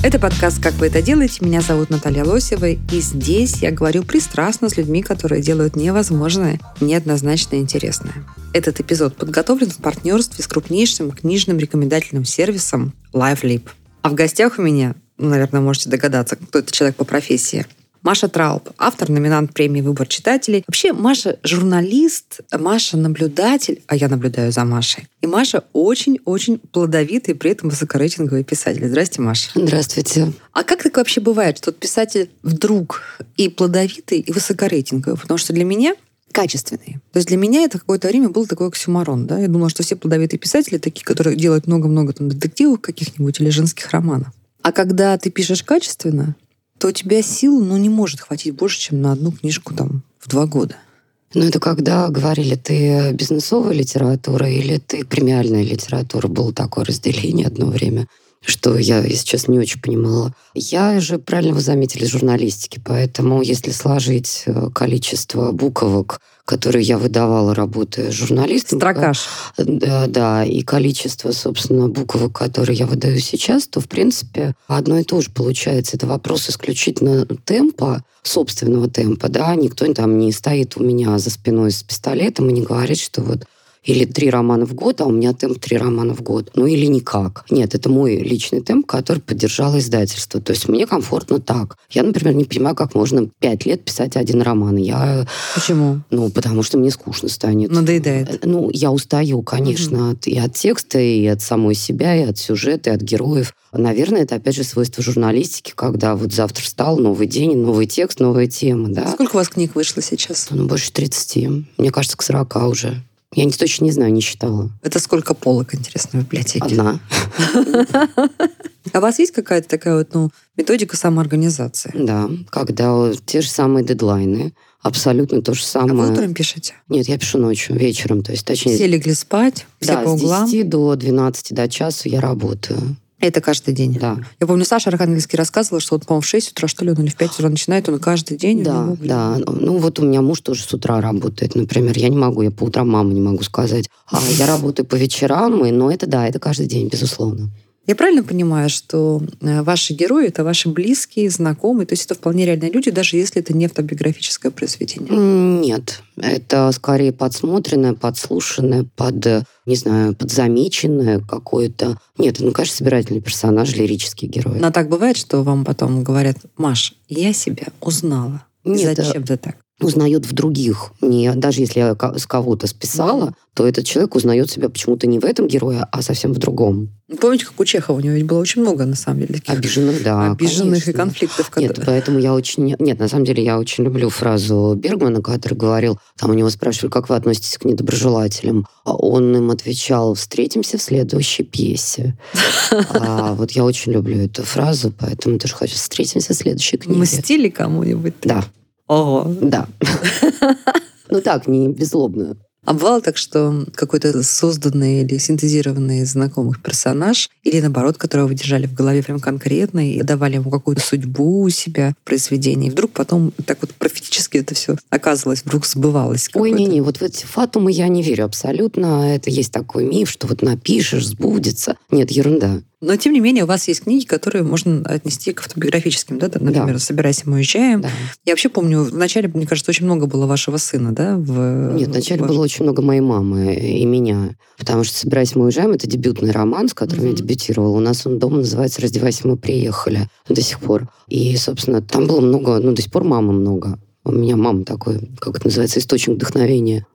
Это подкаст «Как вы это делаете?». Меня зовут Наталья Лосева, и здесь я говорю пристрастно с людьми, которые делают невозможное, неоднозначно интересное. Этот эпизод подготовлен в партнерстве с крупнейшим книжным рекомендательным сервисом LiveLib. А в гостях у меня, ну, наверное, можете догадаться, кто это человек по профессии, Маша Трауб, автор, номинант премии «Выбор читателей». Вообще, Маша журналист, Маша наблюдатель, а я наблюдаю за Машей. И Маша очень-очень плодовитый, при этом высокорейтинговый писатель. Здрасте, Маша. Здравствуйте. А как так вообще бывает, что писатель вдруг и плодовитый, и высокорейтинговый? Потому что для меня качественные. То есть для меня это какое-то время был такой оксюмарон. Да? Я думала, что все плодовитые писатели такие, которые делают много-много там детективов каких-нибудь или женских романов. А когда ты пишешь качественно, то у тебя сил ну, не может хватить больше, чем на одну книжку там, в два года. Ну, это когда говорили, ты бизнесовая литература или ты премиальная литература. Было такое разделение одно время, что я, если честно, не очень понимала. Я же, правильно вы заметили, журналистики, поэтому если сложить э, количество буквок, которые я выдавала, работая журналистом... Строкаш. Да, да, и количество, собственно, буквок, которые я выдаю сейчас, то, в принципе, одно и то же получается. Это вопрос исключительно темпа, собственного темпа, да, никто там не стоит у меня за спиной с пистолетом и не говорит, что вот или три романа в год, а у меня темп три романа в год. Ну или никак. Нет, это мой личный темп, который поддержало издательство. То есть мне комфортно так. Я, например, не понимаю, как можно пять лет писать один роман. Я, Почему? ну, потому что мне скучно станет. Надоедает. Ну, я устаю, конечно, от, и от текста, и от самой себя, и от сюжета, и от героев. Наверное, это, опять же, свойство журналистики, когда вот завтра встал, новый день, новый текст, новая тема, да? Сколько у вас книг вышло сейчас? Ну, больше 30. Мне кажется, к 40 уже. Я не, точно не знаю, не считала. Это сколько полок, интересно, в библиотеке? Одна. А у вас есть какая-то такая вот, ну, методика самоорганизации? Да, когда те же самые дедлайны, абсолютно то же А вы самое. утром пишете? Нет, я пишу ночью, вечером, то есть точнее... Все легли спать, все да, по углам. с 10 до 12 до часу я работаю. Это каждый день. Да. Я помню, Саша Архангельский рассказывала, что вот, по-моему, в 6 утра, что ли, он или в 5 утра начинает, он каждый день. Да, него, да. Ну вот у меня муж тоже с утра работает, например. Я не могу, я по утрам маму не могу сказать. А я работаю по вечерам, и, но это да, это каждый день, безусловно. Я правильно понимаю, что э, ваши герои — это ваши близкие, знакомые, то есть это вполне реальные люди, даже если это не автобиографическое произведение? Нет, это скорее подсмотренное, подслушанное, под, э, не знаю, подзамеченное какое-то. Нет, ну, конечно, собирательный персонаж, лирический герой. Но так бывает, что вам потом говорят, Маш, я себя узнала. Нет, Зачем ты так? Узнает в других. Не, даже если я с кого-то списала, то этот человек узнает себя почему-то не в этом герое, а совсем в другом. Помните, как у Чехова, у него ведь было очень много, на самом деле, таких Обиженных, да. обиженных и конфликтов. Нет, которые- поэтому я очень... Нет, на самом деле я очень люблю фразу Бергмана, который говорил, там у него спрашивали, как вы относитесь к недоброжелателям. А он им отвечал, встретимся в следующей пьесе. А вот я очень люблю эту фразу, поэтому тоже хочу встретимся в следующей книге. Мстили кому-нибудь? Да, Ого. да. Ну так, не беззлобно. Бывало так, что какой-то созданный или синтезированный из знакомых персонаж, или наоборот, которого вы держали в голове прям конкретно и давали ему какую-то судьбу у себя в произведении, и вдруг потом так вот профетически это все оказывалось, вдруг сбывалось. Ой, не-не, вот в эти фатумы я не верю абсолютно. Это есть такой миф, что вот напишешь, сбудется. Нет, ерунда. Но, тем не менее, у вас есть книги, которые можно отнести к автобиографическим, да? Там, Например, Да. «Собирайся, мы уезжаем». Да. Я вообще помню, вначале, мне кажется, очень много было вашего сына, да? В... Нет, вначале в- было очень много моей мамы и меня. Потому что «Собираясь, мы уезжаем» — это дебютный роман, с которым я Мгм. дебютировала. У нас он дома называется «Раздевайся, мы приехали» до сих пор. И, собственно, там было много, ну, до сих пор мамы много. У меня мама такой, как это называется, источник вдохновения.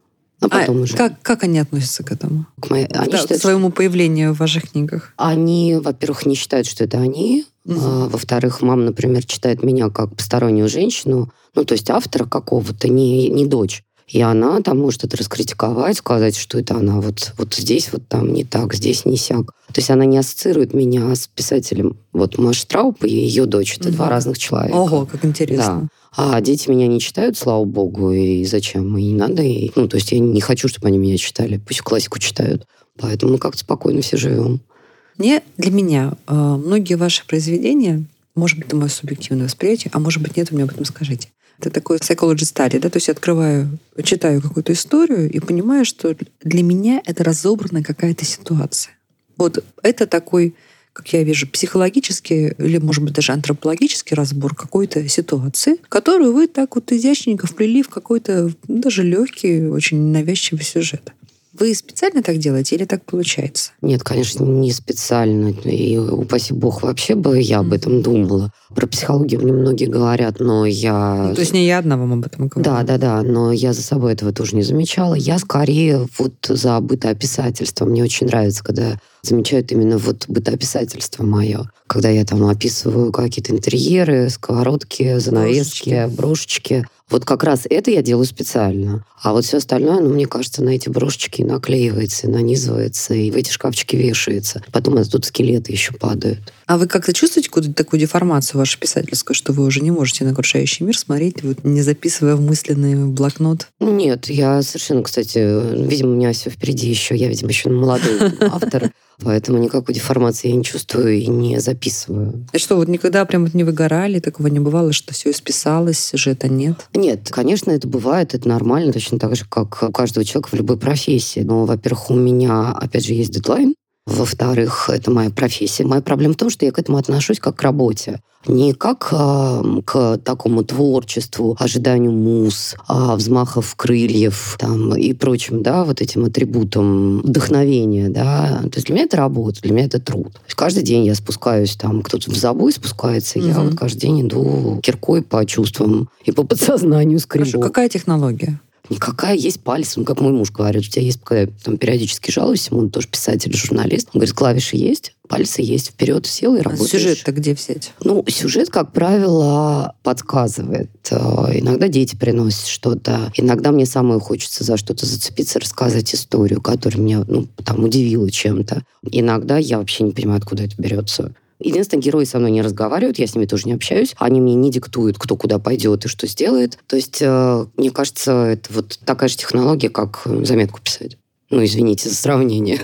А А потом уже как, как они относятся к этому? к моей... Они, Да, к считают, что- своему появлению в ваших книгах? они, во-первых, не считают, что это они. Мгм. А, во-вторых, мама, например, читает меня как постороннюю женщину. Ну, то есть автора какого-то, не, не дочь. И она там может это раскритиковать, сказать, что это она вот, вот здесь вот там не так, здесь не сяк. То есть она не ассоциирует меня с писателем. Вот Маша Трауп и ее дочь. Это угу. два разных человека. Ого, как интересно. Да. А дети меня не читают, слава богу, и зачем? И не надо. И, ну, то есть я не хочу, чтобы они меня читали. Пусть классику читают. Поэтому мы как-то спокойно все живем. Мне, для меня, э, многие ваши произведения, может быть, это мое субъективное восприятие, а может быть, нет, вы мне об этом скажите. Это такой psychology study, да, то есть я открываю, читаю какую-то историю и понимаю, что для меня это разобранная какая-то ситуация. Вот это такой как я вижу, психологический или, может быть, даже антропологический разбор какой-то ситуации, которую вы так вот изящненько вплели в какой-то ну, даже легкий, очень навязчивый сюжет. Вы специально так делаете или так получается? Нет, конечно, не специально. И, упаси бог, вообще бы я об этом думала. Про психологию мне многие говорят, но я... Ну, то есть не я одна вам об этом говорю? Да, да, да, но я за собой этого тоже не замечала. Я скорее вот за бытоописательство. Мне очень нравится, когда замечают именно вот бытоописательство мое. Когда я там описываю какие-то интерьеры, сковородки, занавески, брошечки. брошечки. Вот как раз это я делаю специально. А вот все остальное, ну, мне кажется, на эти брошечки наклеивается, нанизывается, и в эти шкафчики вешается. Потом это тут скелеты еще падают. А вы как-то чувствуете какую-то такую деформацию вашу писательскую, что вы уже не можете на окружающий мир смотреть, вот, не записывая в мысленный блокнот? Нет, я совершенно, кстати, видимо, у меня все впереди еще. Я, видимо, еще молодой автор. Поэтому никакой деформации я не чувствую и не записываю. А что, вот никогда прям вот не выгорали, такого не бывало, что все исписалось, сюжета нет? Нет, конечно, это бывает, это нормально, точно так же, как у каждого человека в любой профессии. Но, во-первых, у меня, опять же, есть дедлайн, во-вторых, это моя профессия. Моя проблема в том, что я к этому отношусь как к работе. Не как э, к такому творчеству, ожиданию мус, а взмахов крыльев там, и прочим, да, вот этим атрибутам вдохновения, да. То есть для меня это работа, для меня это труд. Каждый день я спускаюсь, там, кто-то в забой спускается, угу. я вот каждый день иду киркой по чувствам и по подсознанию скребу. Хорошо, какая технология? Никакая есть палец. Ну, как мой муж говорит, у тебя есть, когда я там периодически жалуюсь, он тоже писатель, журналист. Он говорит, клавиши есть, пальцы есть, вперед сел и а работаешь. сюжет-то где взять? Ну, сюжет, как правило, подсказывает. Э, иногда дети приносят что-то. Иногда мне самой хочется за что-то зацепиться, рассказать историю, которая меня ну, там удивила чем-то. Иногда я вообще не понимаю, откуда это берется. Единственное, герои со мной не разговаривают, я с ними тоже не общаюсь. Они мне не диктуют, кто куда пойдет и что сделает. То есть, э, мне кажется, это вот такая же технология, как заметку писать. Ну, извините за сравнение.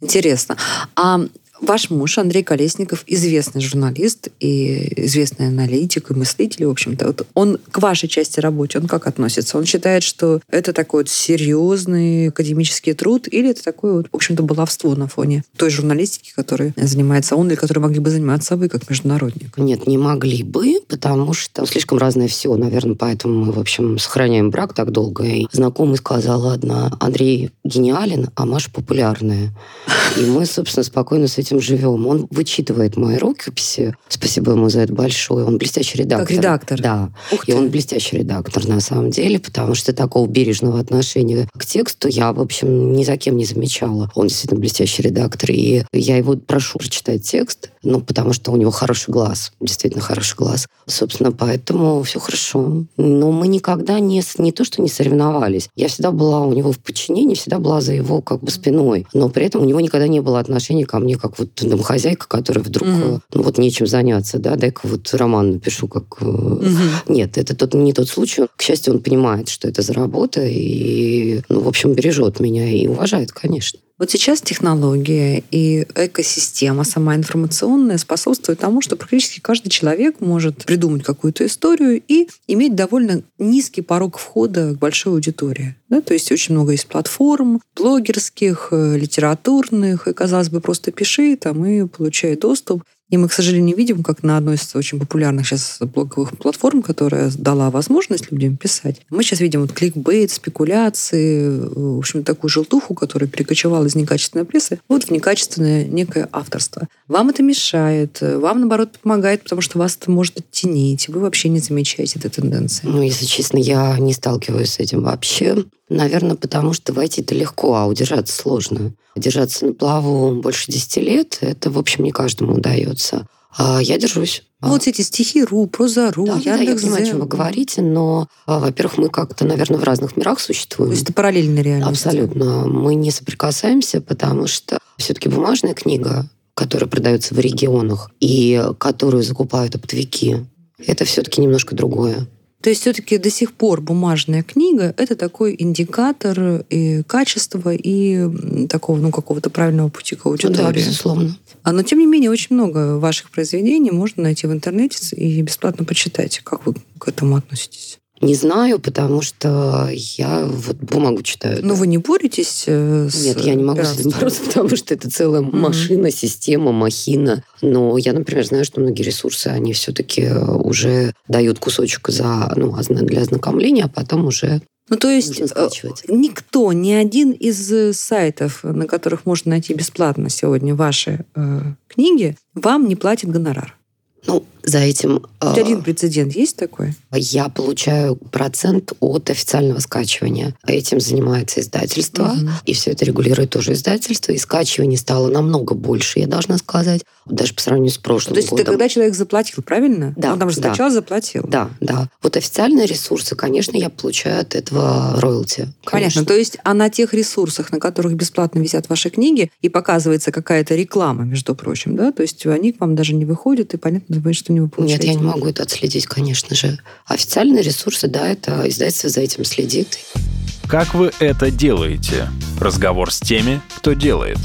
Интересно. А Ваш муж Андрей Колесников известный журналист и известный аналитик и мыслитель, в общем-то. Вот он к вашей части работы, он как относится? Он считает, что это такой вот серьезный академический труд или это такое вот, в общем-то, баловство на фоне той журналистики, которой занимается он или которой могли бы заниматься вы как международник? Нет, не могли бы, потому что слишком разное все, наверное, поэтому мы, в общем, сохраняем брак так долго. И знакомый сказал, ладно, Андрей гениален, а Маша популярная. И мы, собственно, спокойно с этим живем. Он вычитывает мои рукописи. Спасибо ему за это большое. Он блестящий редактор. Как редактор? Да. Ух ты. И он блестящий редактор на самом деле, потому что такого бережного отношения к тексту я, в общем, ни за кем не замечала. Он действительно блестящий редактор. И я его прошу прочитать текст, ну, потому что у него хороший глаз. Действительно хороший глаз. Собственно, поэтому все хорошо. Но мы никогда не, не то, что не соревновались. Я всегда была у него в подчинении, всегда была за его как бы спиной. Но при этом у него никогда не было отношения ко мне как вот домохозяйка, которая вдруг, угу. ну вот нечем заняться, да, дай-ка вот роман напишу, как... Угу. Нет, это тот, не тот случай. К счастью, он понимает, что это за работа, и, ну, в общем, бережет меня и уважает, конечно. Вот сейчас технология и экосистема сама информационная способствует тому, что практически каждый человек может придумать какую-то историю и иметь довольно низкий порог входа к большой аудитории. Да? То есть очень много есть платформ, блогерских, э, литературных, и, казалось бы, просто пиши там и получай доступ. И мы, к сожалению, видим, как на одной из очень популярных сейчас блоговых платформ, которая дала возможность людям писать, мы сейчас видим вот кликбейт, спекуляции, в общем, такую желтуху, которая перекочевала из некачественной прессы, вот в некачественное некое авторство. Вам это мешает, вам, наоборот, помогает, потому что вас это может оттенить, вы вообще не замечаете этой тенденции. Ну, если честно, я не сталкиваюсь с этим вообще. Наверное, потому что войти-то легко, а удержаться сложно. Держаться на плаву больше 10 лет, это, в общем, не каждому удается. А я держусь. Ну, вот эти стихи РУ, проза.ру, Да, да, я Яндекс.Зен. понимаю, о чем вы говорите, но, а, во-первых, мы как-то, наверное, в разных мирах существуем. То есть это параллельная реальность. Абсолютно. Мы не соприкасаемся, потому что все-таки бумажная книга, которая продается в регионах и которую закупают оптовики, это все-таки немножко другое. То есть все-таки до сих пор бумажная книга это такой индикатор и качества и такого ну какого-то правильного пути к Ну аудитории. да, безусловно. А, но тем не менее очень много ваших произведений можно найти в интернете и бесплатно почитать. Как вы к этому относитесь? Не знаю, потому что я вот бумагу читаю. Ну вы не боретесь э, с Нет, я не могу с этим бороться, потому что это целая машина, система, махина. Но я, например, знаю, что многие ресурсы, они все-таки уже дают кусочек за, ну, для ознакомления, а потом уже Ну то есть э, никто, ни один из э, сайтов, на которых можно найти бесплатно сегодня ваши э, книги, вам не платит гонорар. Ну, за этим Хоть э, один прецедент есть такой? я получаю процент от официального скачивания. Этим занимается издательство, Мгм. и все это регулирует тоже издательство. И скачиваний стало намного больше, я должна сказать, даже по сравнению с прошлым То есть это годом. когда человек заплатил, правильно? Да, Он там же да. скачал, заплатил. Да, да. Вот официальные ресурсы, конечно, я получаю от этого роялти. Понятно. конечно. То есть, а на тех ресурсах, на которых бесплатно висят ваши книги, и показывается какая-то реклама, между прочим, да? То есть они к вам даже не выходят, и понятно, что не вы получаете. Нет, я не могу это отследить, конечно же. Официальные ресурсы, да, это издательство за этим следит. Как вы это делаете? Разговор с теми, кто делает.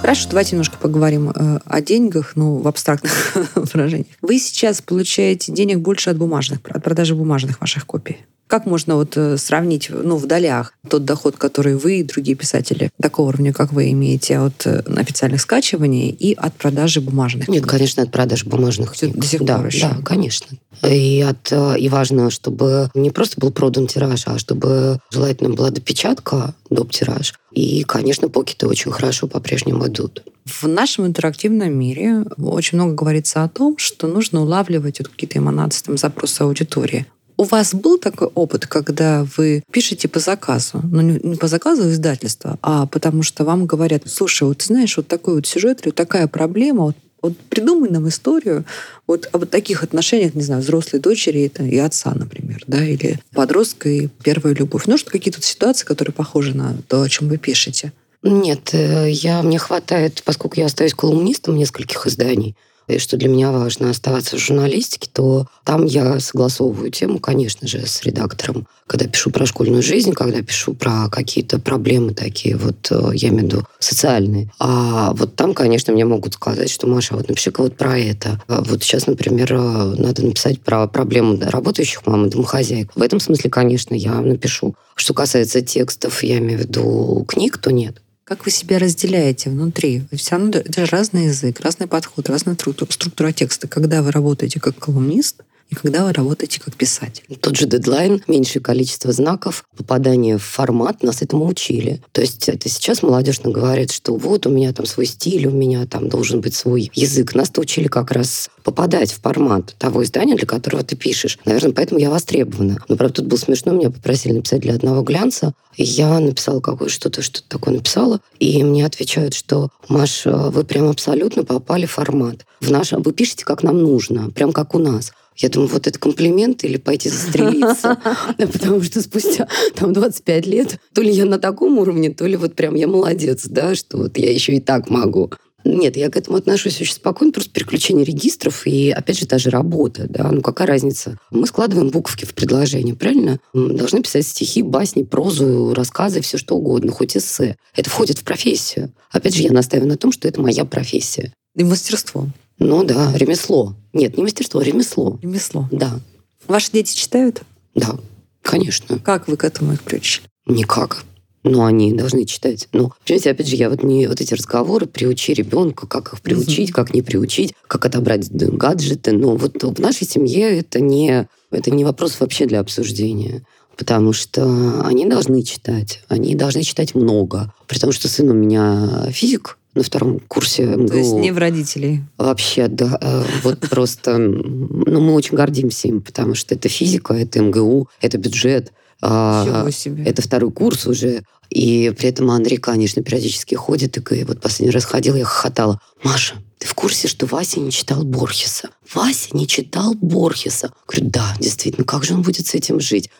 Хорошо, давайте немножко поговорим э, о деньгах, ну, в абстрактных выражениях. Вы сейчас получаете денег больше от бумажных, от продажи бумажных ваших копий. Как можно вот э, сравнить, ну, в долях тот доход, который вы и другие писатели такого уровня, как вы, имеете от э, официальных скачиваний и от продажи бумажных? Нет, конечно, от продаж бумажных книг. до сих да, пор еще? Да, конечно. И, от, э, и важно, чтобы не просто был продан тираж, а чтобы желательно была допечатка, доп. тираж. И, конечно, покеты очень хорошо по-прежнему идут. В нашем интерактивном мире очень много говорится о том, что нужно улавливать вот какие-то эманации, там, запросы аудитории. У вас был такой опыт, когда вы пишете по заказу, ну не по заказу издательства, а потому что вам говорят, слушай, вот знаешь, вот такой вот сюжет или вот такая проблема, вот, вот придумай нам историю вот об таких отношениях, не знаю, взрослой дочери это и отца, например, да, или подростка и первая любовь. Ну, что какие-то ситуации, которые похожи на то, о чем вы пишете. Нет, э, я, мне хватает, поскольку я остаюсь колумнистом нескольких изданий, и что для меня важно оставаться в журналистике, то там я согласовываю тему, конечно же, с редактором. Когда пишу про школьную жизнь, когда пишу про какие-то проблемы такие, вот э, я имею в виду социальные. А вот там, конечно, мне могут сказать, что, Маша, вот напиши-ка вот про это. А Вот сейчас, например, э, надо написать про проблему работающих мам и домохозяек. В этом смысле, конечно, я напишу. Что касается текстов, я имею в виду книг, то нет. Как вы себя разделяете внутри? Все равно это же разный язык, разный подход, разная структура, текста. Когда вы работаете как колумнист и когда вы работаете как писатель. Тот же дедлайн, меньшее количество знаков, попадание в формат, нас этому учили. То есть это сейчас молодежь нам говорит, что вот у меня там свой стиль, у меня там должен быть свой язык. Нас-то учили как раз попадать в формат того издания, для которого ты пишешь. Наверное, поэтому я востребована. Но, правда, тут было смешно, меня попросили написать для одного глянца, и я написала какое что-то, что-то такое написала, и мне отвечают, что, Маш, вы прям абсолютно попали в формат. В наш... Вы пишете, как нам нужно, прям как у нас. Я думаю, вот это комплимент или пойти застрелиться. Потому что спустя там 25 лет то ли я на таком уровне, то ли вот прям я молодец, да, что вот я еще и так могу. Нет, я к этому отношусь очень спокойно, просто переключение регистров и, опять же, та же работа, да, ну какая разница? Мы складываем буковки в предложение, правильно? Мы должны писать стихи, басни, прозу, рассказы, все что угодно, хоть эссе. Это входит в профессию. Опять же, я настаиваю на том, что это моя профессия. И мастерство, Ну да, ремесло. Нет, не мастерство, а ремесло. ремесло. Да, Ваши дети читают? да, конечно. Как вы к этому их приучили? Никак. Но они должны читать. Но, понимаете, опять же, я вот не вот эти разговоры приучи ребенка, как их приучить, как не приучить, как отобрать гаджеты. Но вот в нашей семье это не, это не вопрос вообще для обсуждения. Потому что они должны читать. Они должны читать много. При том, что сын у меня физик на втором курсе МГУ. То есть не в родителей. Вообще, да. э, Вот просто, ну, мы очень гордимся им, потому что это физика, это МГУ, это бюджет, А, себе. Это второй курс уже. И при этом Андрей, конечно, периодически ходит. И вот последний раз ходил, я хохотала. Маша, ты в курсе, что Вася не читал Борхеса? Вася не читал Борхеса. Говорю, да, действительно, как же он будет с этим жить?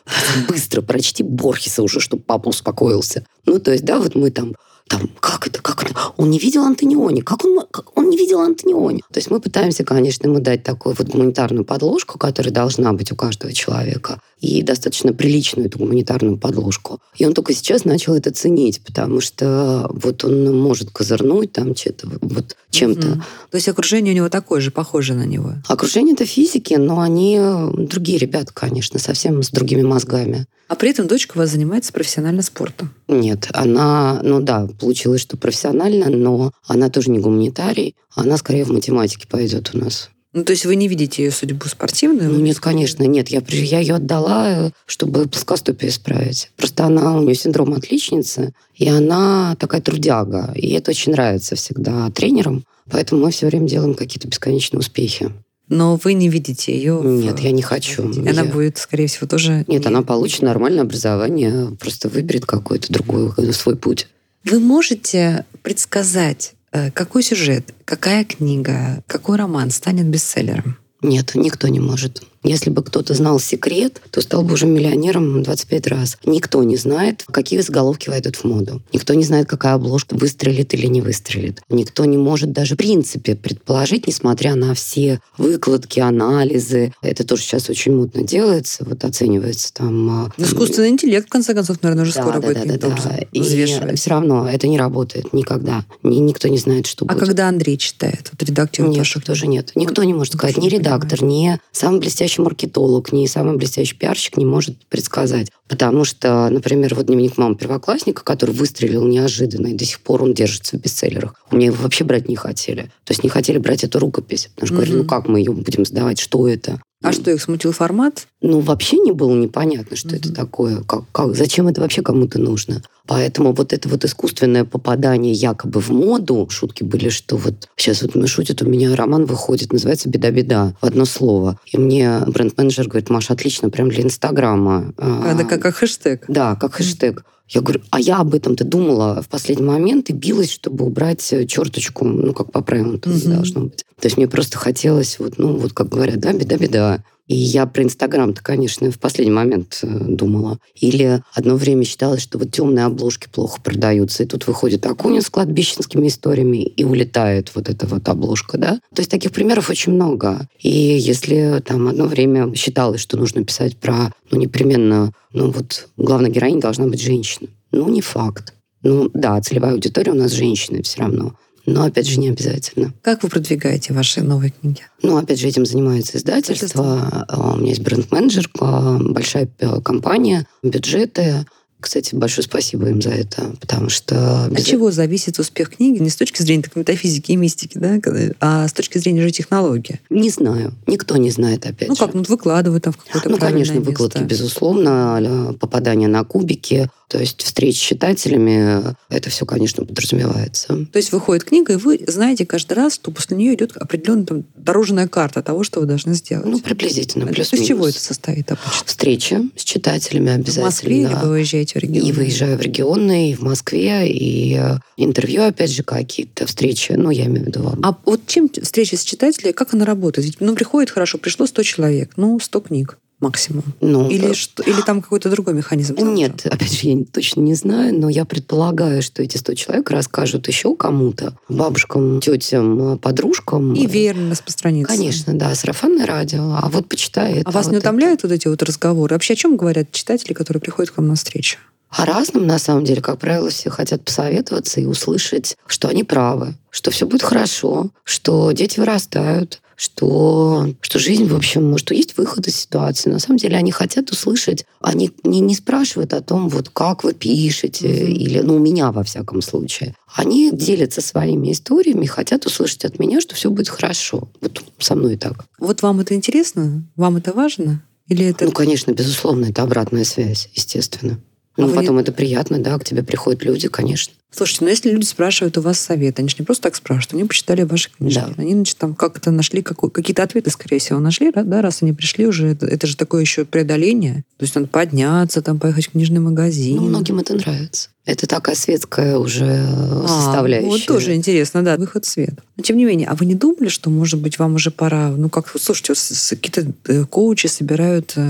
Быстро прочти Борхеса уже, чтобы папа успокоился. Ну, то есть, да, вот мы там там, как это, как это? Он не видел Антониони. Как он, как он не видел Антониони? То есть мы пытаемся, конечно, ему дать такую вот гуманитарную подложку, которая должна быть у каждого человека, и достаточно приличную эту гуманитарную подложку. И он только сейчас начал это ценить, потому что вот он может козырнуть там что-то, вот чем-то. Угу. То есть окружение у него такое же, похоже на него? Окружение это физики, но они другие ребята, конечно, совсем с другими мозгами. А при этом дочка у вас занимается профессионально спортом? Нет, она, ну да, получилось, что профессионально, но она тоже не гуманитарий, она скорее в математике пойдет у нас. Ну, то есть вы не видите ее судьбу спортивную? Ну, нет, конечно, нет. Я, я ее отдала, чтобы плоскостопие исправить. Просто она, у нее синдром отличницы, и она такая трудяга. И это очень нравится всегда тренерам. Поэтому мы все время делаем какие-то бесконечные успехи. Но вы не видите ее? Нет, в... я не хочу. Она я... будет, скорее всего, тоже... Нет, не... она получит нормальное образование, просто выберет какой-то другой свой путь. Вы можете предсказать, э, какой сюжет, какая книга, какой роман станет бестселлером? Нет, никто не может. Если бы кто-то знал секрет, то стал бы уже миллионером 25 раз. Никто не знает, какие заголовки войдут в моду. Никто не знает, какая обложка выстрелит или не выстрелит. Никто не может даже в принципе предположить, несмотря на все выкладки, анализы. Это тоже сейчас очень модно делается, вот оценивается там... А, Искусственный интеллект, в конце концов, наверное, уже да, скоро да, будет да, да, да. И все равно это не работает никогда. Никто не знает, что а будет. А когда Андрей читает, вот редактор Нет, ваших... тоже нет. Никто не может сказать, ни редактор, ни самый блестящий блестящий маркетолог, ни самый блестящий пиарщик не может предсказать. Потому что, например, вот дневник мамы первоклассника, который выстрелил неожиданно, и до сих пор он держится в бестселлерах. У меня его вообще брать не хотели. То есть не хотели брать эту рукопись. Потому что mm-hmm. говорили, ну как мы ее будем сдавать, что это? А что, их смутил формат? Ну, вообще не было непонятно, что mm-hmm. это такое. Как, как, зачем это вообще кому-то нужно? Поэтому вот это вот искусственное попадание якобы в моду, шутки были, что вот сейчас вот мы шутят, у меня роман выходит, называется «Беда-беда», в одно слово. И мне бренд-менеджер говорит, Маша, отлично, прям для Инстаграма. А, да, как, как хэштег. Да, как хэштег. Я говорю, а я об этом-то думала в последний момент и билась, чтобы убрать черточку, ну, как по правилам там mm-hmm. должно быть. То есть мне просто хотелось, вот, ну, вот как говорят, да, беда-беда. И я про Инстаграм-то, конечно, в последний момент э, думала. Или одно время считалось, что вот темные обложки плохо продаются. И тут выходит Акунин с кладбищенскими историями, и улетает вот эта вот обложка, да? То есть таких примеров очень много. И если там одно время считалось, что нужно писать про, ну, непременно, ну, вот главная героиня должна быть женщина. Ну, не факт. Ну, да, целевая аудитория у нас женщины все равно но, опять же, не обязательно. Как вы продвигаете ваши новые книги? Ну, опять же, этим занимается издательство. А, у меня есть бренд-менеджер, большая компания, бюджеты. Кстати, большое спасибо им за это, потому что... От чего зависит успех книги? Не с точки зрения так, метафизики и мистики, да, а с точки зрения же технологии? Не знаю. Никто не знает, опять ну, же. Ну как, ну выкладывают там в какое-то Ну, конечно, место. выкладки, безусловно, попадание на кубики, то есть встречи с читателями, это все, конечно, подразумевается. То есть выходит книга, и вы знаете каждый раз, что после нее идет определенная там, дорожная карта того, что вы должны сделать. Ну, приблизительно, плюс Из чего это состоит обычно? Встречи с читателями обязательно. В Москве или вы выезжаете в регион? И выезжаю в регионы, и в Москве, и э, интервью, опять же, какие-то встречи, ну, я имею в виду вам. А вот чем встреча с читателями, как она работает? Ведь, ну, приходит хорошо, пришло 100 человек, ну, 100 книг максимум? Ну, или, что, или там какой-то другой механизм? Нет, опять же, я точно не знаю, но я предполагаю, что эти 100 человек расскажут еще кому-то, бабушкам, тетям, подружкам. И верно распространится. Конечно, да, сарафанное радио. А вот почитай А вас вот не утомляют это. вот эти вот разговоры? Вообще о чем говорят читатели, которые приходят к вам на встречу? О разном, на самом деле, как правило, все хотят посоветоваться и услышать, что они правы, что все будет хорошо, что дети вырастают, что, что жизнь, в общем, что есть выход из ситуации. На самом деле они хотят услышать, они не, не спрашивают о том, вот как вы пишете, mm-hmm. или, ну, у меня, во всяком случае. Они делятся своими историями, хотят услышать от меня, что все будет хорошо. Вот со мной так. Вот вам это интересно? Вам это важно? Или это... Ну, конечно, безусловно, это обратная связь, естественно. Ну, А вы потом не- это приятно, да, к тебе приходят люди, конечно. Слушайте, ну если люди спрашивают у вас совет, они же не просто так спрашивают, они почитали ваши книжки. Да. Они, значит, там как-то нашли какой- какие-то ответы, скорее всего, нашли, да, раз они пришли уже. Это, это же такое еще преодоление. То есть надо подняться, там, поехать в книжный магазин. Ну, многим это нравится. Это такая светская уже А, составляющая. Вот тоже интересно, да, выход в свет. Но тем не менее, а вы не думали, что, может быть, вам уже пора, ну как, слушайте, вот с- с- какие-то э, коучи собирают э,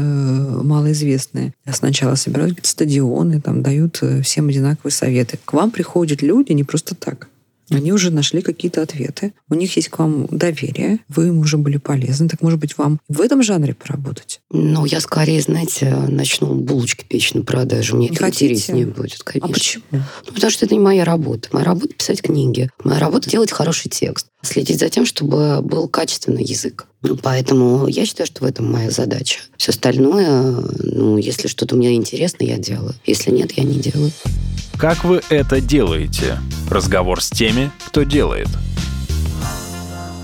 малоизвестные. Сначала собирают какие-то стадионы, там дают э, всем одинаковые советы. К вам приходят люди не просто так. Они уже нашли какие-то ответы. У них есть к вам доверие. Вы им уже были полезны. Так, может быть, вам в этом жанре поработать? Ну, я скорее, знаете, начну булочки печь на продажу. Мне Не это хотите? интереснее будет, конечно. А почему? Ну, потому что это не моя работа. Моя работа — писать книги. Моя работа — делать хороший текст. Следить за тем, чтобы был качественный язык. Поэтому я считаю, что в этом моя задача. Все остальное, ну, если что-то мне интересно, я делаю. Если нет, я не делаю. Как вы это делаете? Разговор с теми, кто делает.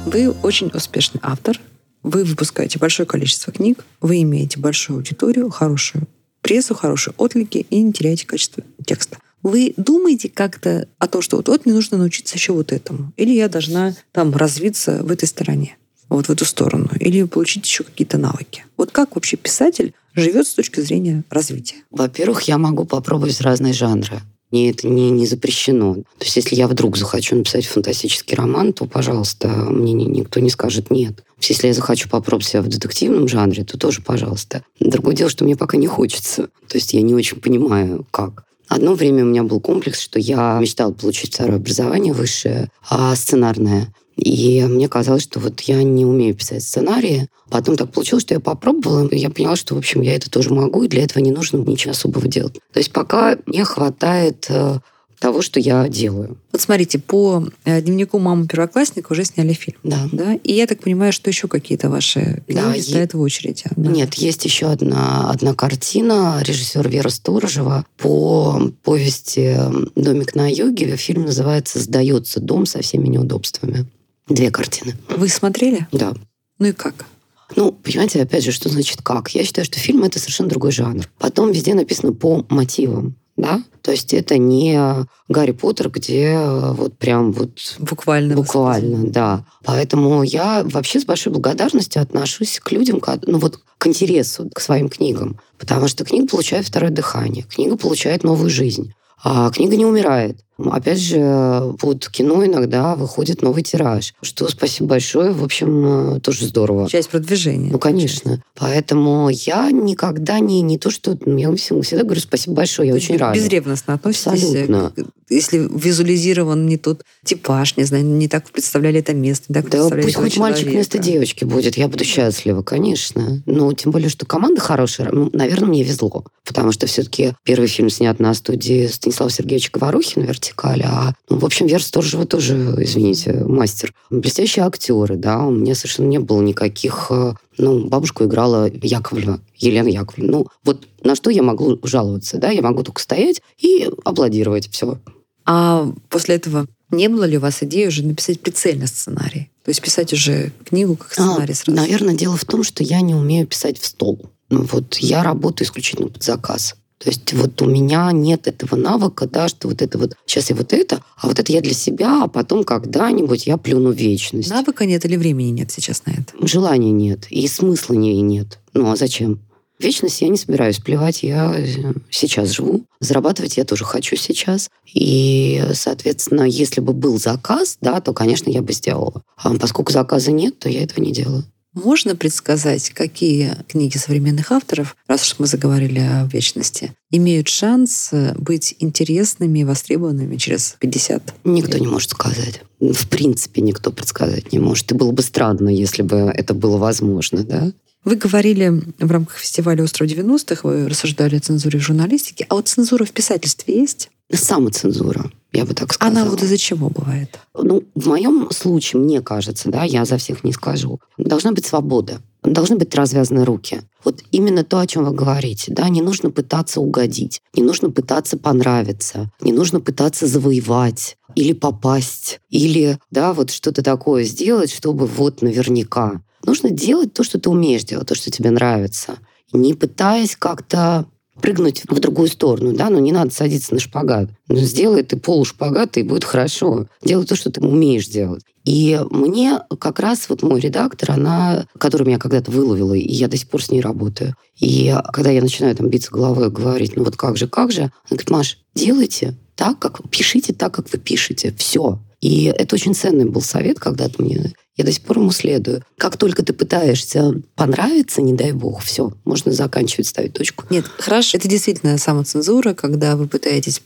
Вы очень успешный автор. Вы выпускаете большое количество книг. Вы имеете большую аудиторию, хорошую прессу, хорошие отклики и не теряете качество текста. Вы думаете как-то о том, что вот, вот мне нужно научиться еще вот этому? Или я должна там развиться в этой стороне? Вот в эту сторону, или получить еще какие-то навыки. Вот как вообще писатель живет с точки зрения развития? Во-первых, я могу попробовать разные жанры. Мне это не, не запрещено. То есть, если я вдруг захочу написать фантастический роман, то, пожалуйста, мне ни- никто не скажет нет. Если я захочу попробовать себя в детективном жанре, то тоже, пожалуйста. Другое дело, что мне пока не хочется. То есть, я не очень понимаю, как. Одно время у меня был комплекс, что я мечтала получить второе образование высшее, а сценарное. И мне казалось, что вот я не умею писать сценарии. Потом так получилось, что я попробовала, и я поняла, что, в общем, я это тоже могу, и для этого не нужно ничего особого делать. То есть пока мне хватает э, того, что я делаю. Вот смотрите, по э, дневнику мамы первоклассника уже сняли фильм. Да. Да? И я так понимаю, что еще какие-то ваши Да, е- стоят в очереди. Да. Нет, есть еще одна, одна картина режиссера Вера Сторожева по повести «Домик на юге». Фильм называется «Сдается дом со всеми неудобствами». Две картины. Вы смотрели? Да. Ну и как? Ну, понимаете, опять же, что значит как? Я считаю, что фильм — это совершенно другой жанр. Потом везде написано по мотивам, да? То есть это не Гарри Поттер, где э, вот прям вот Буквально. Буквально, да. Поэтому я вообще с большой благодарностью отношусь к людям, ну вот к интересу, к своим книгам. Потому что книга получает второе дыхание, книга получает новую жизнь. А книга не умирает. Опять же, под кино иногда выходит новый тираж, что спасибо большое, в общем, э, тоже здорово. Часть продвижения. Ну, конечно. Поэтому я никогда не, не то, что... Я всем- всегда говорю спасибо большое, я очень рада. Безревностно относитесь. Абсолютно. к- Если визуализирован не тот типаж, не знаю, не так представляли это место, не так Да пусть хоть мальчик человека. вместо девочки будет, я буду счастлива, конечно. Ну, тем более, что команда хорошая. Ну, наверное, мне везло. Потому что все-таки первый фильм снят на студии Станислава Сергеевича Говорухина «Вертикаль». А, ну, в общем, Вера Сторожева тоже, извините, мастер. Блестящие актеры, да. У меня совершенно не было никаких... э, Ну, бабушку играла Яковлева, Елена Яковлевна. Ну, вот на что я могу жаловаться, да? Я могу только стоять и аплодировать. Все. А после этого не было ли у вас идеи уже написать прицельно сценарий? То есть писать уже книгу как сценарий сразу? Наверное, дело в том, что я не умею писать в стол. Ну, Вот я работаю исключительно под заказ. То есть вот у меня нет этого навыка, да, что вот это вот, сейчас я вот это, а вот это я для себя, а потом когда-нибудь я плюну вечность. Навыка нет или времени нет сейчас на это? Желания нет, и смысла не, нет. Ну, а зачем? Вечность я не собираюсь плевать, я э, сейчас живу. Зарабатывать я тоже хочу сейчас. И, соответственно, если бы был заказ, да, то, конечно, я бы сделала. А поскольку заказа нет, то я этого не делаю. Можно предсказать, какие книги современных авторов, раз уж мы заговорили о вечности, имеют шанс э, быть интересными и востребованными через 50? Никто не может сказать. В принципе, никто предсказать не может. И было бы странно, если бы это было возможно, да? Вы говорили в рамках фестиваля «Остров 90-х», вы рассуждали о цензуре в журналистике, а вот цензура в писательстве есть? Самоцензура, я бы так сказала. Она вот из-за чего бывает? Ну, в моем случае, мне кажется, да, я за всех не скажу, должна быть свобода, должны быть развязаны руки. Вот именно то, о чем вы говорите, да, не нужно пытаться угодить, не нужно пытаться понравиться, не нужно пытаться завоевать или попасть, или, да, вот что-то такое сделать, чтобы вот наверняка. Нужно делать то, что ты умеешь делать, то, что тебе нравится, не пытаясь как-то прыгнуть в другую сторону, да, но не надо садиться на шпагат. Ну, сделай ты полушпагат, и будет хорошо. Делай то, что ты умеешь делать. И мне как раз вот мой редактор, она, которую меня когда-то выловила, и я до сих пор с ней работаю. И когда я начинаю там биться головой, говорить, ну вот как же, как же, она говорит, Маш, делайте так, как пишите так, как вы пишете. Все. И это очень ценный был совет когда-то мне. Я до сих пор ему следую. Как только ты пытаешься понравиться, не дай бог, все, можно заканчивать, ставить точку. Нет, хорошо. Это действительно самоцензура, когда вы пытаетесь,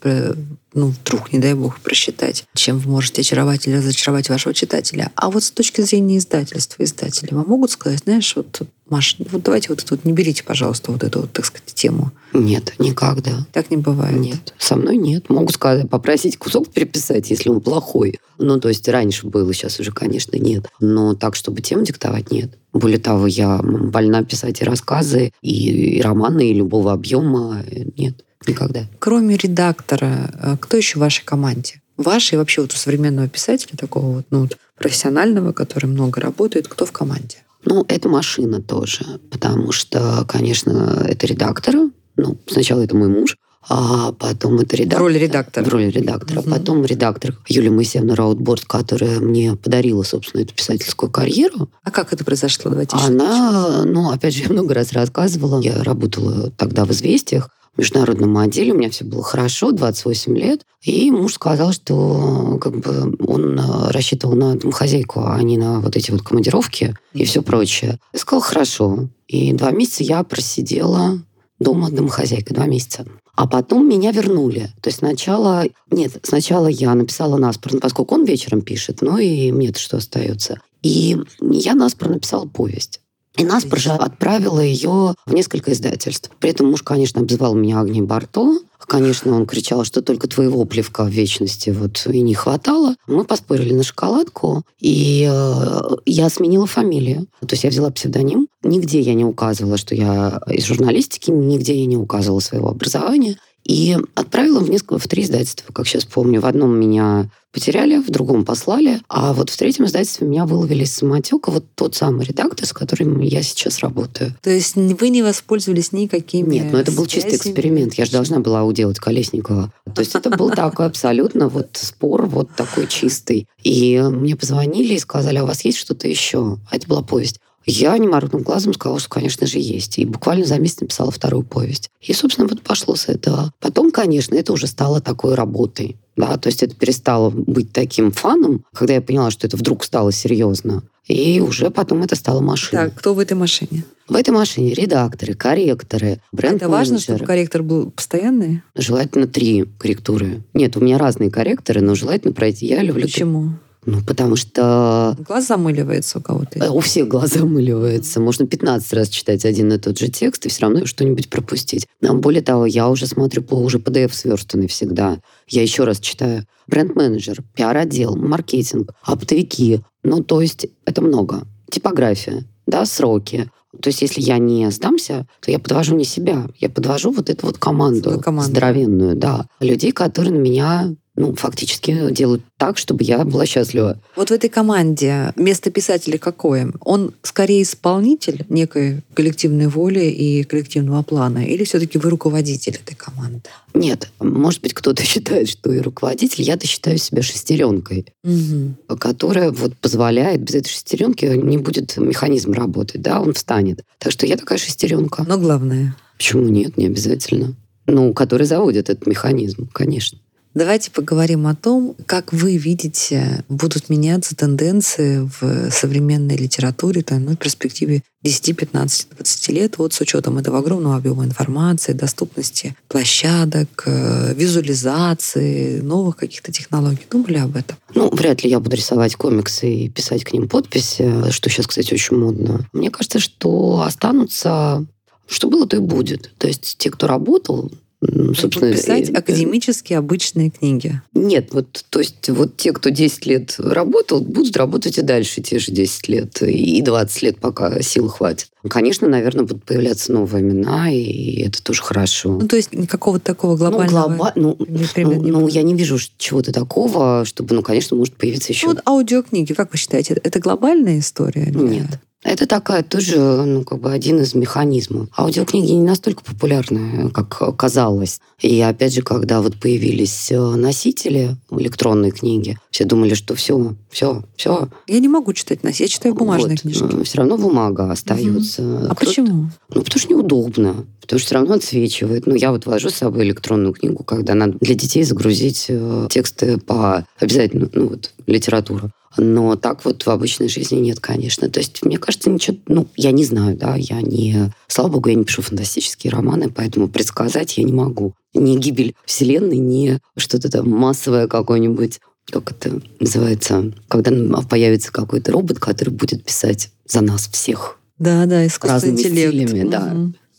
ну, вдруг, не дай бог, просчитать, чем вы можете очаровать или разочаровать вашего читателя. А вот с точки зрения издательства, издатели вам могут сказать, знаешь, вот Маш, вот давайте вот тут не берите, пожалуйста, вот эту, вот, так сказать, тему. Нет, никогда. Так не бывает. Нет, со мной нет. Могу сказать, попросить кусок переписать, если он плохой. Ну, то есть раньше было, сейчас уже, конечно, нет. Но так, чтобы тему диктовать, нет. Более того, я больна писать и рассказы, и, и романы, и любого объема. Нет, никогда. Кроме редактора, э, кто еще в вашей команде? Вашей вообще вот у современного писателя, такого вот, ну, вот, профессионального, который много работает, кто в команде? Ну, это машина тоже, потому что, конечно, это редактор. Ну, сначала это мой муж, а потом это редактор. В роли редактора. В роли редактора. Угу. Потом редактор Юлия Моисеевна Раутборд, которая мне подарила, собственно, эту писательскую карьеру. А как это произошло? Давайте Она, ну, опять же, я много раз рассказывала. Я работала тогда в «Известиях», в международном отделе, у меня все было хорошо, 28 лет. И муж сказал, что как бы он э, рассчитывал на домохозяйку, а не на вот эти вот командировки и все прочее. Я сказала, хорошо. И два месяца я просидела дома домохозяйкой, два месяца. А потом меня вернули. То есть сначала... Нет, сначала я написала наспорно, поскольку он вечером пишет, ну и мне-то что остается. И я наспорно написала повесть. И нас отправила ее в несколько издательств. При этом муж, конечно, обзывал меня Агнией Барто. Конечно, он кричал, что только твоего плевка в вечности вот и не хватало. Мы поспорили на шоколадку, и э, я сменила фамилию. То есть я взяла псевдоним. Нигде я не указывала, что я из журналистики, нигде я не указывала своего образования. И отправила в, несколько, в три издательства, как сейчас помню. В одном меня потеряли, в другом послали, а вот в третьем издательстве меня выловили из самотека вот тот самый редактор, с которым я сейчас работаю. То есть вы не воспользовались никакими Нет, ну это был чистый эксперимент. Я же должна была уделать Колесникова. То есть это был такой абсолютно вот спор вот такой чистый. И мне позвонили и сказали, а у вас есть что-то еще? А это была повесть. Я не моргнув глазом сказала, что, конечно же, есть. И буквально за месяц написала вторую повесть. И, собственно, вот пошло с этого. Потом, конечно, это уже стало такой работой. Да, то есть это перестало быть таким фаном, когда я поняла, что это вдруг стало серьезно. И уже потом это стало машиной. Так, кто в этой машине? В этой машине редакторы, корректоры, бренд Это важно, чтобы корректор был постоянный? Желательно три корректуры. Нет, у меня разные корректоры, но желательно пройти. Я люблю... Почему? Ну, потому что... Глаз замыливается у кого-то. Э, у всех глаз замыливается. Можно 15 раз читать один и тот же текст и все равно что-нибудь пропустить. Но более того, я уже смотрю по уже PDF сверстанный всегда. Я еще раз читаю. Бренд-менеджер, пиар-отдел, маркетинг, оптовики. Ну, то есть это много. Типография, да, сроки. То есть, если я не сдамся, то я подвожу не себя, я подвожу вот эту вот команду, команду. здоровенную, да, людей, которые на меня ну, фактически делают так, чтобы я была счастлива. Вот в этой команде место писателя какое? Он скорее исполнитель некой коллективной воли и коллективного плана, или все-таки вы руководитель этой команды? Нет, может быть, кто-то считает, что и руководитель. Я-то считаю себя шестеренкой, угу. которая вот позволяет без этой шестеренки не будет механизм работать, да, он встанет. Так что я такая шестеренка. Но главное. Почему нет, не обязательно. Ну, который заводит этот механизм, конечно. Давайте поговорим о том, как вы видите, будут меняться тенденции в современной литературе там, ну, в перспективе 10, 15, 20 лет, вот с учетом этого огромного объема информации, доступности площадок, э, визуализации, новых каких-то технологий. Думали об этом? Ну, вряд ли я буду рисовать комиксы и писать к ним подписи, что сейчас, кстати, очень модно. Мне кажется, что останутся что было, то и будет. То есть те, кто работал, собственно... Писать академические обычные книги. Нет, вот, то есть вот те, кто 10 лет работал, будут работать и дальше те же 10 лет, и 20 лет, пока сил хватит. Конечно, наверное, будут появляться новые имена, и это тоже хорошо. Ну, то есть какого-то такого ну, глобального... Ну, глоба... ну, ну, ну, я не вижу чего-то такого, чтобы, ну, конечно, может появиться еще... Ну, вот аудиокниги, как вы считаете, это глобальная история? Нет. Это такая тоже, ну, как бы один из механизмов. Аудиокниги не настолько популярны, как казалось. И опять же, когда вот появились э, носители электронной книги, все думали, что все, все, все. Я не могу читать носитель, я читаю бумажные вот. книжки. Все равно бумага остается. Угу. А почему? Ну, потому что неудобно. Потому что все равно отсвечивает. Ну, я вот вожу с собой электронную книгу, когда надо для детей загрузить э, тексты по обязательно, ну, вот, литературу. Но так вот в обычной жизни нет, конечно. То есть, мне кажется, ничего... Ну, я не знаю, да, я не... Слава богу, я не пишу фантастические романы, поэтому предсказать я не могу. Ни гибель Вселенной, ни что-то там массовое какое-нибудь как это называется, когда появится какой-то робот, который будет писать за нас всех. Да, да, искусственный интеллект. Стилями, угу. да.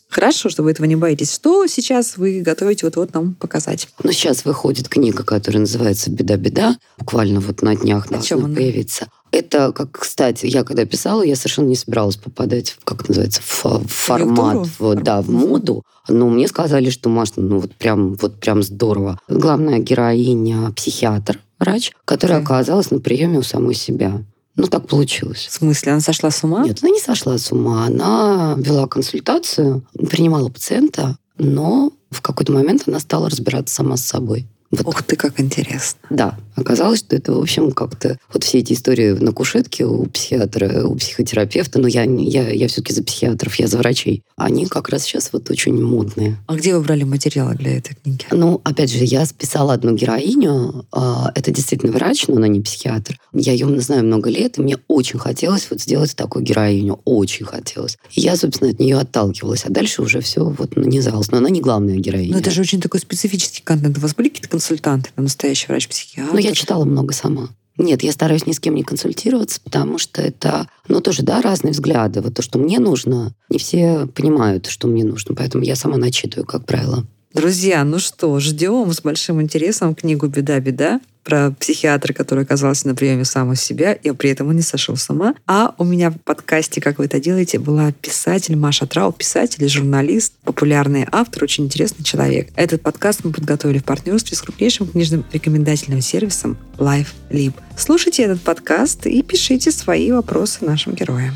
Хорошо, что вы этого не боитесь. Что сейчас вы готовите вот-вот нам показать? Ну, сейчас выходит книга, которая называется «Беда-беда». Буквально вот на днях О должна появиться. Это, как, кстати, я когда писала, я совершенно не собиралась попадать, в, как называется, в, формат, в, да, в моду. Но мне сказали, что можно, ну вот прям, вот прям здорово. Главная героиня психиатр, врач, которая оказалась на приеме у самой себя. Ну, так получилось. В смысле, она сошла с ума? Нет, она не сошла с ума. Она вела консультацию, принимала пациента, но в какой-то момент она стала разбираться сама с собой. Вот. Ух ты, как интересно. Да, оказалось, что это, в общем, как-то вот все эти истории на кушетке у психиатра, у психотерапевта, но я, я, я все-таки за психиатров, я за врачей, они как раз сейчас вот очень модные. А где вы брали материалы для этой книги? Ну, опять же, я списала одну героиню, а, это действительно врач, но она не психиатр. Я ее знаю много лет, и мне очень хотелось вот сделать такую героиню, очень хотелось. И я, собственно, от нее отталкивалась, а дальше уже все вот нанизалось. Но она не главная героиня. Но это же очень такой специфический контент. У вас были какие-то консультанты, настоящий врач-психиатр? Ну, я читала много сама. Нет, я стараюсь ни с кем не консультироваться, потому что это, ну, тоже, да, разные взгляды. Вот то, что мне нужно, не все понимают, что мне нужно, поэтому я сама начитываю, как правило. Друзья, ну что, ждем с большим интересом книгу «Беда-беда» про психиатра, который оказался на приеме сам у себя, и при этом он не сошел с ума. А у меня в подкасте «Как вы это делаете» была писатель Маша Трау, писатель журналист, популярный автор, очень интересный человек. Этот подкаст мы подготовили в партнерстве с крупнейшим книжным рекомендательным сервисом LiveLib. Слушайте этот подкаст и пишите свои вопросы нашим героям.